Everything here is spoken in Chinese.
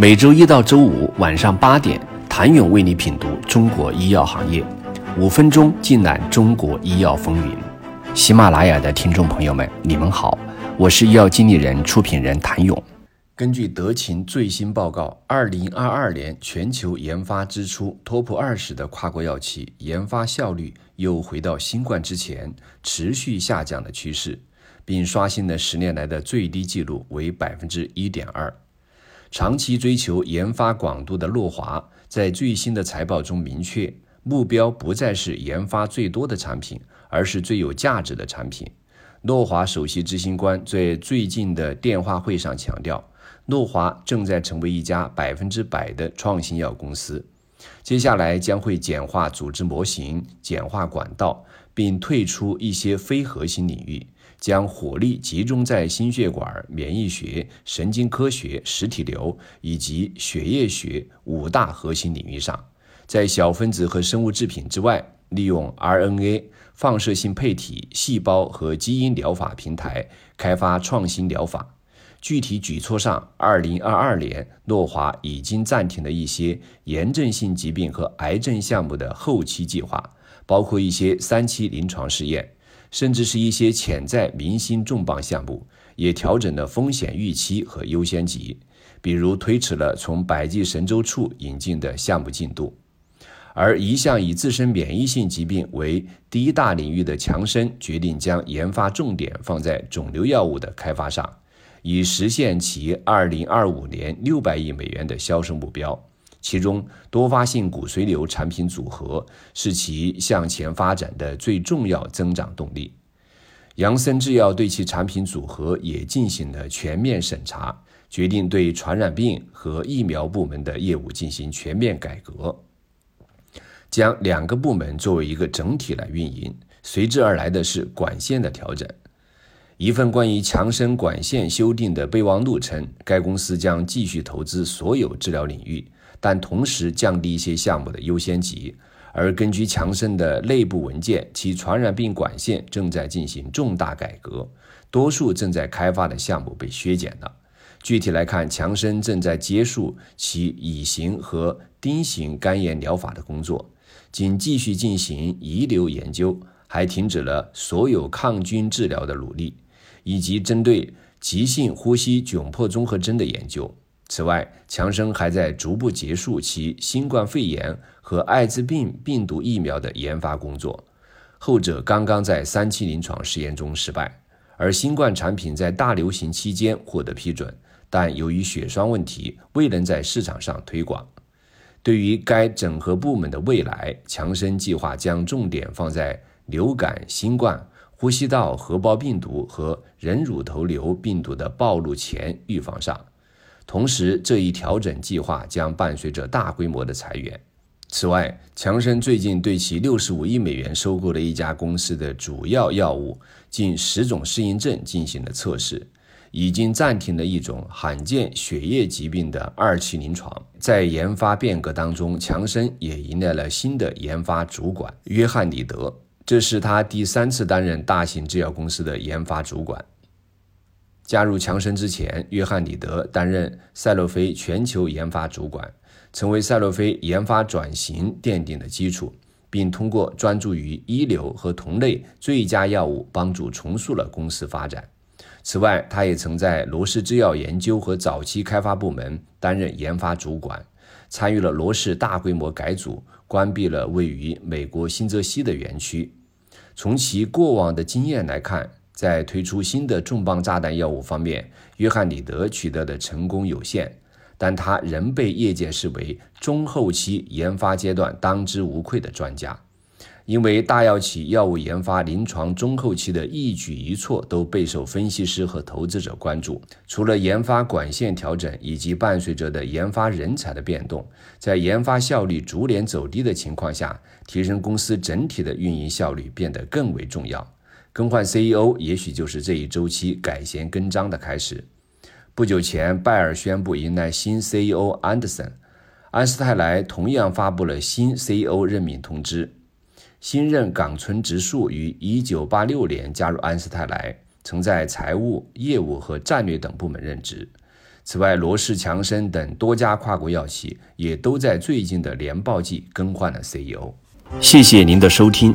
每周一到周五晚上八点，谭勇为你品读中国医药行业，五分钟尽览中国医药风云。喜马拉雅的听众朋友们，你们好，我是医药经理人、出品人谭勇。根据德勤最新报告，二零二二年全球研发支出 TOP 二十的跨国药企研发效率又回到新冠之前持续下降的趋势。并刷新了十年来的最低纪录，为百分之一点二。长期追求研发广度的诺华，在最新的财报中明确，目标不再是研发最多的产品，而是最有价值的产品。诺华首席执行官在最近的电话会上强调，诺华正在成为一家百分之百的创新药公司。接下来将会简化组织模型，简化管道，并退出一些非核心领域。将火力集中在心血管、免疫学、神经科学、实体瘤以及血液学五大核心领域上，在小分子和生物制品之外，利用 RNA、放射性配体、细胞和基因疗法平台开发创新疗法。具体举措上，2022年，诺华已经暂停了一些炎症性疾病和癌症项目的后期计划，包括一些三期临床试验。甚至是一些潜在明星重磅项目，也调整了风险预期和优先级，比如推迟了从百济神州处引进的项目进度。而一向以自身免疫性疾病为第一大领域的强生，决定将研发重点放在肿瘤药物的开发上，以实现其2025年600亿美元的销售目标。其中，多发性骨髓瘤产品组合是其向前发展的最重要增长动力。杨森制药对其产品组合也进行了全面审查，决定对传染病和疫苗部门的业务进行全面改革，将两个部门作为一个整体来运营。随之而来的是管线的调整。一份关于强生管线修订的备忘录称，该公司将继续投资所有治疗领域。但同时降低一些项目的优先级，而根据强生的内部文件，其传染病管线正在进行重大改革，多数正在开发的项目被削减了。具体来看，强生正在结束其乙型和丁型肝炎疗法的工作，仅继续进行遗留研究，还停止了所有抗菌治疗的努力，以及针对急性呼吸窘迫综合征的研究。此外，强生还在逐步结束其新冠肺炎和艾滋病病毒疫苗的研发工作，后者刚刚在三期临床试验中失败。而新冠产品在大流行期间获得批准，但由于血栓问题未能在市场上推广。对于该整合部门的未来，强生计划将重点放在流感、新冠、呼吸道合胞病毒和人乳头瘤病毒的暴露前预防上。同时，这一调整计划将伴随着大规模的裁员。此外，强生最近对其六十五亿美元收购的一家公司的主要药物近十种适应症进行了测试，已经暂停了一种罕见血液疾病的二期临床。在研发变革当中，强生也迎来了新的研发主管约翰里德，这是他第三次担任大型制药公司的研发主管。加入强生之前，约翰里德担任赛洛菲全球研发主管，成为赛洛菲研发转型奠定的基础，并通过专注于一流和同类最佳药物，帮助重塑了公司发展。此外，他也曾在罗氏制药研究和早期开发部门担任研发主管，参与了罗氏大规模改组，关闭了位于美国新泽西的园区。从其过往的经验来看，在推出新的重磅炸弹药物方面，约翰里德取得的成功有限，但他仍被业界视为中后期研发阶段当之无愧的专家。因为大药企药物研发临床中后期的一举一措都备受分析师和投资者关注。除了研发管线调整以及伴随着的研发人才的变动，在研发效率逐年走低的情况下，提升公司整体的运营效率变得更为重要。更换 CEO 也许就是这一周期改弦更张的开始。不久前，拜耳宣布迎来新 CEO 安德森，安斯泰莱同样发布了新 CEO 任命通知。新任冈村直树于1986年加入安斯泰莱，曾在财务、业务和战略等部门任职。此外，罗氏、强生等多家跨国药企也都在最近的年报季更换了 CEO。谢谢您的收听。